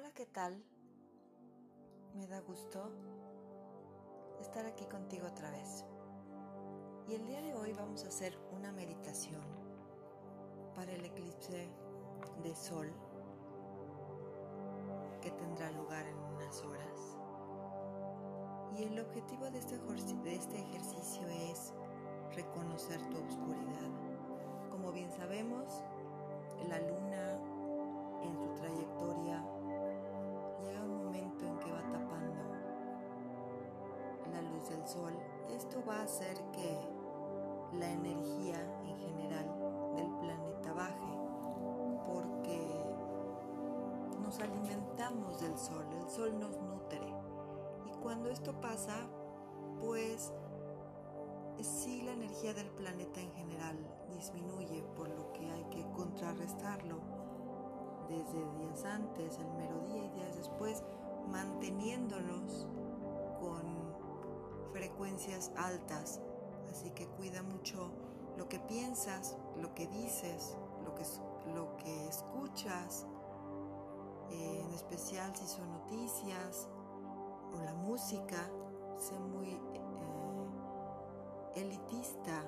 Hola, ¿qué tal? Me da gusto estar aquí contigo otra vez. Y el día de hoy vamos a hacer una meditación para el eclipse de sol que tendrá lugar en unas horas. Y el objetivo de este, este ejercicio es reconocer tu oscuridad. Como bien sabemos, la luna sol. Esto va a hacer que la energía en general del planeta baje porque nos alimentamos del sol, el sol nos nutre. Y cuando esto pasa, pues sí la energía del planeta en general disminuye, por lo que hay que contrarrestarlo desde días antes, el mero día y días después, manteniéndonos con frecuencias altas. Así que cuida mucho lo que piensas, lo que dices, lo que, lo que escuchas, eh, en especial si son noticias o la música, sé muy eh, elitista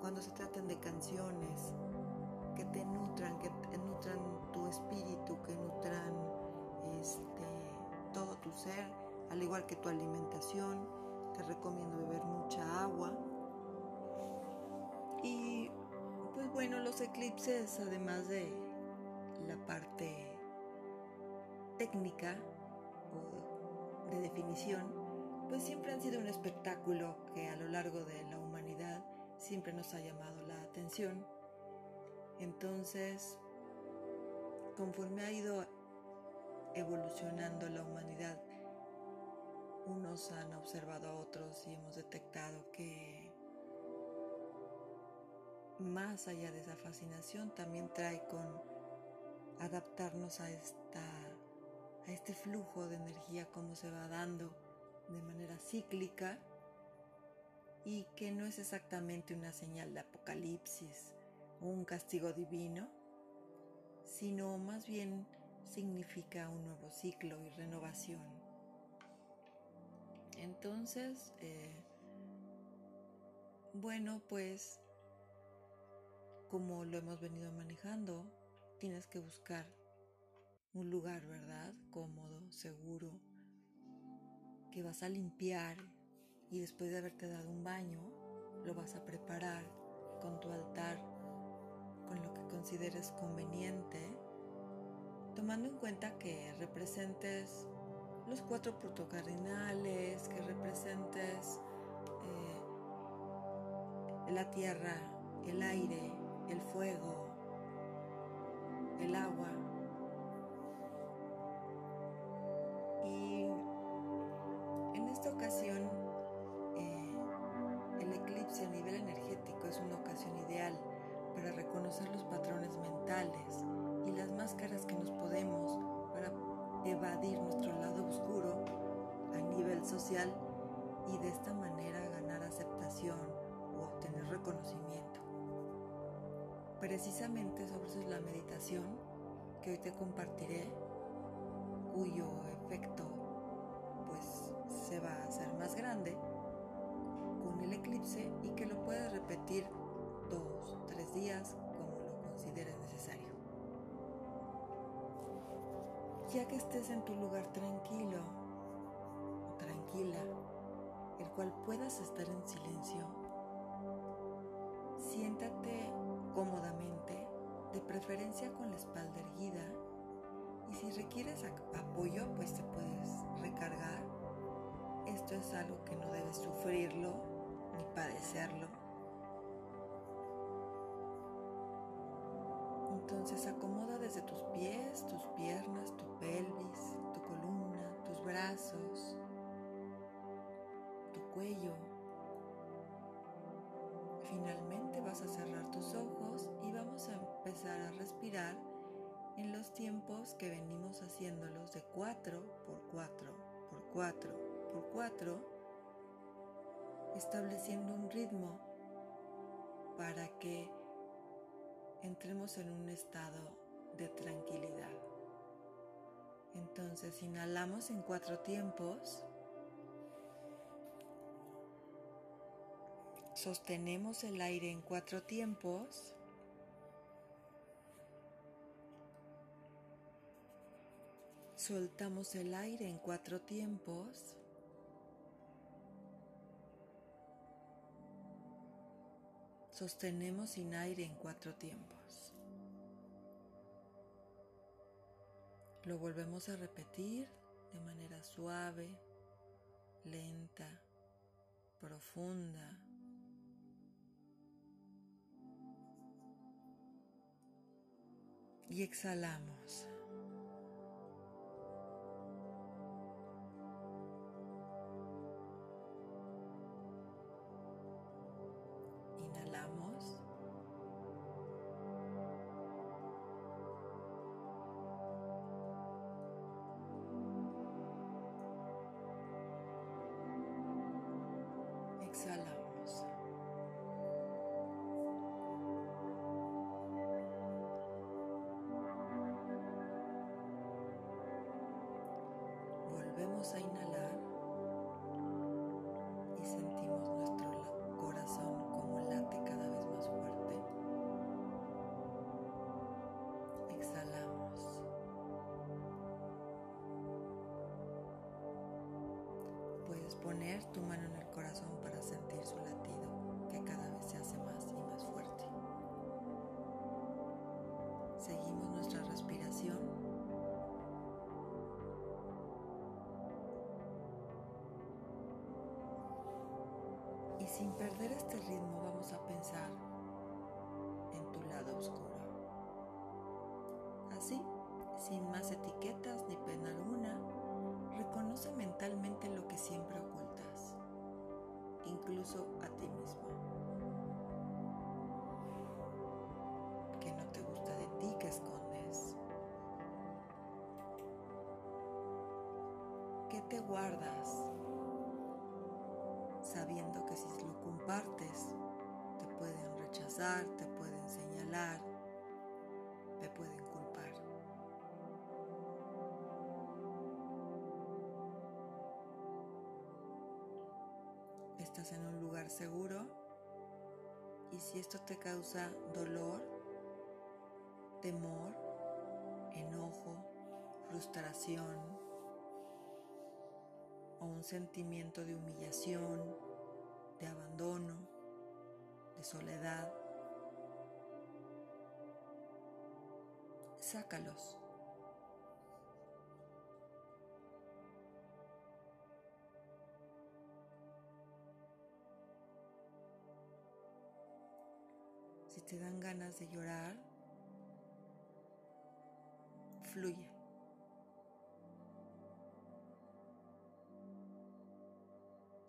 cuando se tratan de canciones, que te nutran, que nutran tu espíritu, que nutran este, todo tu ser, al igual que tu alimentación. Te recomiendo beber mucha agua. Y pues bueno, los eclipses, además de la parte técnica o de definición, pues siempre han sido un espectáculo que a lo largo de la humanidad siempre nos ha llamado la atención entonces, conforme ha ido evolucionando la humanidad, unos han observado a otros y hemos detectado que más allá de esa fascinación también trae con adaptarnos a esta a este flujo de energía como se va dando de manera cíclica y que no es exactamente una señal de apocalipsis un castigo divino, sino más bien significa un nuevo ciclo y renovación. Entonces, eh, bueno, pues como lo hemos venido manejando, tienes que buscar un lugar, ¿verdad? Cómodo, seguro, que vas a limpiar y después de haberte dado un baño, lo vas a preparar con tu altar con lo que consideres conveniente, tomando en cuenta que representes los cuatro puntos cardinales, que representes eh, la tierra, el aire, el fuego, el agua. Y en esta ocasión, eh, el eclipse a nivel energético es una ocasión ideal para reconocer los patrones mentales y las máscaras que nos podemos evadir nuestro lado oscuro a nivel social y de esta manera ganar aceptación o obtener reconocimiento. Precisamente sobre eso es la meditación que hoy te compartiré, cuyo efecto pues se va a hacer más grande con el eclipse y que lo puedes repetir dos, tres días, como lo consideres necesario. Ya que estés en tu lugar tranquilo o tranquila, el cual puedas estar en silencio, siéntate cómodamente, de preferencia con la espalda erguida, y si requieres apoyo, pues te puedes recargar. Esto es algo que no debes sufrirlo ni padecerlo Entonces acomoda desde tus pies, tus piernas, tu pelvis, tu columna, tus brazos, tu cuello. Finalmente vas a cerrar tus ojos y vamos a empezar a respirar en los tiempos que venimos haciéndolos de 4 por 4 por 4 por 4, estableciendo un ritmo para que entremos en un estado de tranquilidad. Entonces inhalamos en cuatro tiempos. Sostenemos el aire en cuatro tiempos. Soltamos el aire en cuatro tiempos. Sostenemos sin aire en cuatro tiempos. Lo volvemos a repetir de manera suave, lenta, profunda. Y exhalamos. Volvemos poner tu mano en el corazón para sentir su latido, que cada vez se hace más y más fuerte. Seguimos nuestra respiración sin perder este ritmo vamos a pensar en tu lado oscuro. Así, sin más etiquetas ni pena alguna, reconoce mentalmente lo que siempre ocultas, incluso a ti mismo. Que no te gusta de ti que escondes. ¿Qué te guardas? sabiendo que si lo compartes te pueden rechazar, te pueden señalar, te pueden Estás en un lugar seguro y si esto te causa dolor, temor, enojo, frustración, o un sentimiento de humillación, de abandono, de soledad. Sácalos. Te dan ganas de llorar, fluye.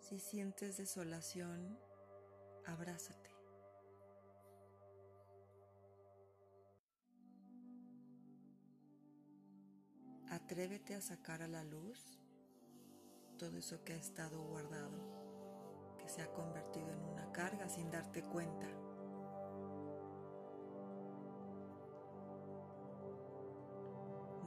Si sientes desolación, abrázate. Atrévete a sacar a la luz todo eso que ha estado guardado, que se ha convertido en una carga sin darte cuenta.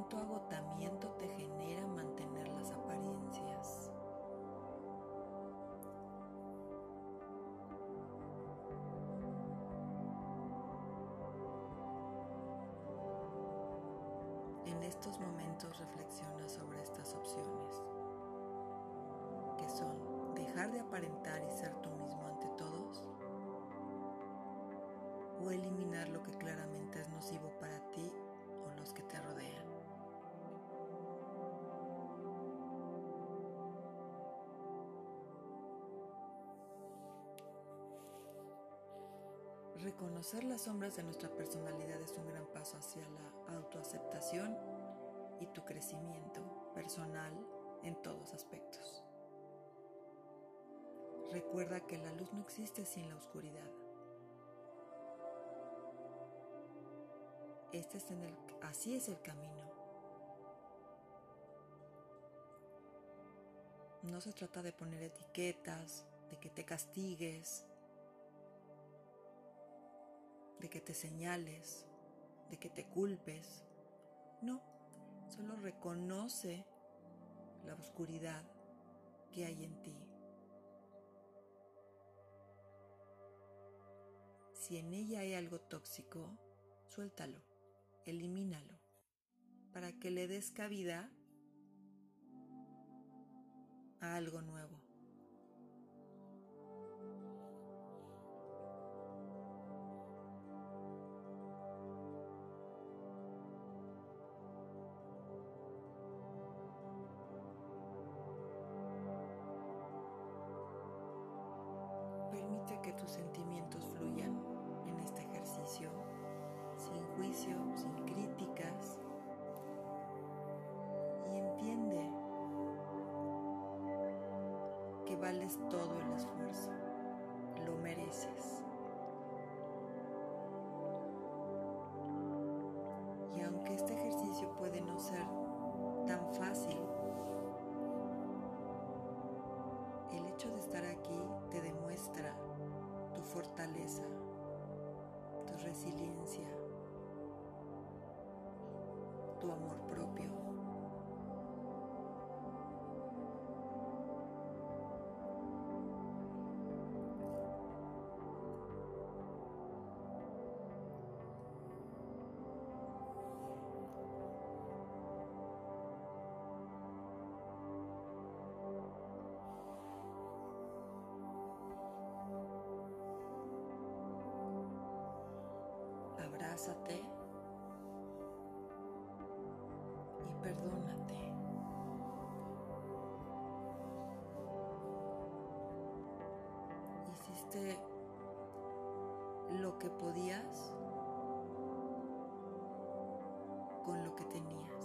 cuánto agotamiento te genera mantener las apariencias. En estos momentos reflexiona sobre estas opciones, que son dejar de aparentar y ser tú mismo ante todos, o eliminar lo que claramente es nocivo para ti Reconocer las sombras de nuestra personalidad es un gran paso hacia la autoaceptación y tu crecimiento personal en todos aspectos. Recuerda que la luz no existe sin la oscuridad. Este es el, así es el camino. No se trata de poner etiquetas, de que te castigues, de que te señales, de que te culpes. No, solo reconoce la oscuridad que hay en ti. Si en ella hay algo tóxico, suéltalo, elimínalo, para que le des cabida a algo nuevo. Que vales todo el esfuerzo, lo mereces. Y aunque este ejercicio puede no ser tan fácil, el hecho de estar aquí te demuestra tu fortaleza, tu resiliencia, tu amor propio. Abrázate y perdónate. Hiciste lo que podías con lo que tenías.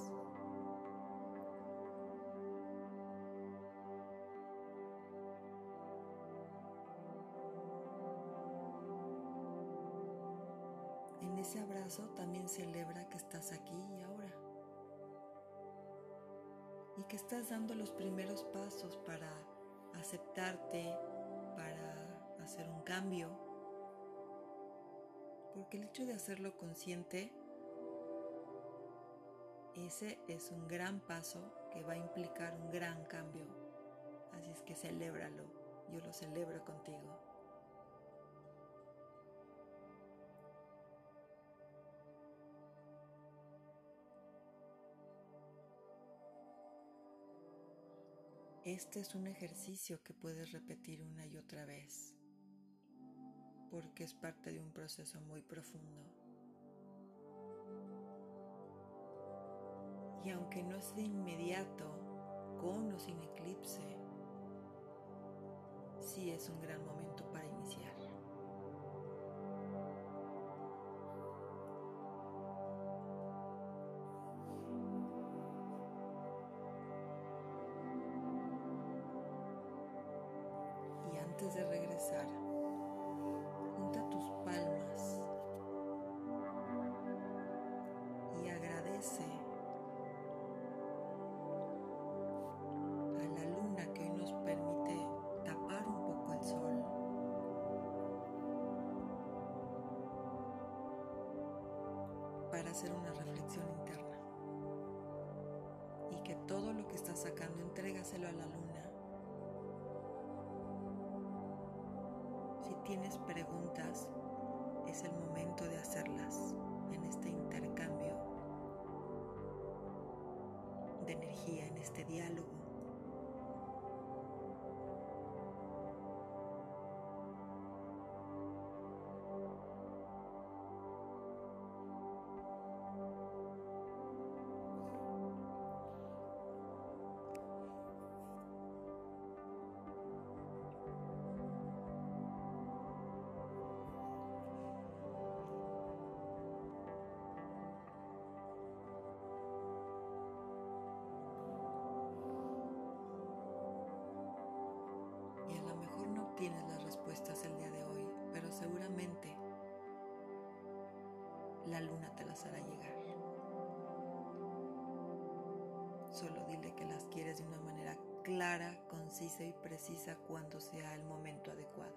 También celebra que estás aquí y ahora. Y que estás dando los primeros pasos para aceptarte, para hacer un cambio. Porque el hecho de hacerlo consciente, ese es un gran paso que va a implicar un gran cambio. Así es que celébralo. Yo lo celebro contigo. Este es un ejercicio que puedes repetir una y otra vez, porque es parte de un proceso muy profundo. Y aunque no es de inmediato, con o sin eclipse, sí es un gran momento a la luna que hoy nos permite tapar un poco el sol. para hacer una reflexión interna. Y que todo lo que estás sacando entrégaselo a la luna. Si tienes preguntas, es el momento de hacerlas en este intercambio de energía en este diálogo. La luna te las hará llegar. Solo dile que las quieres de una manera clara, concisa y precisa cuando sea el momento adecuado.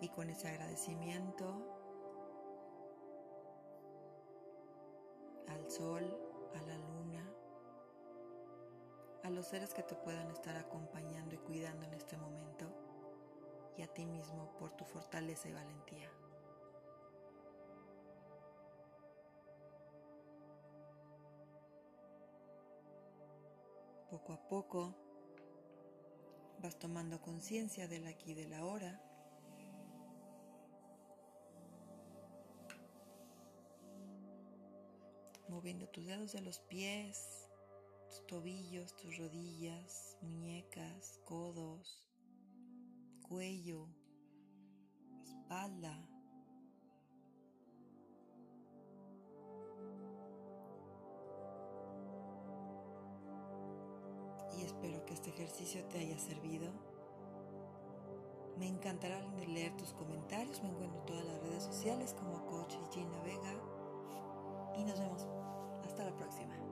Y con ese agradecimiento al sol, a la luna, a los seres que te puedan estar acompañando y cuidando en este momento a ti mismo por tu fortaleza y valentía. Poco a poco vas tomando conciencia del aquí y del ahora. Moviendo tus dedos de los pies tus tobillos, tus rodillas, muñecas, cuello, espalda. Y espero que este ejercicio te haya servido. Me encantará leer tus comentarios. Me encuentro en todas las redes sociales como Coach Gina Vega. Y nos vemos. Hasta la próxima.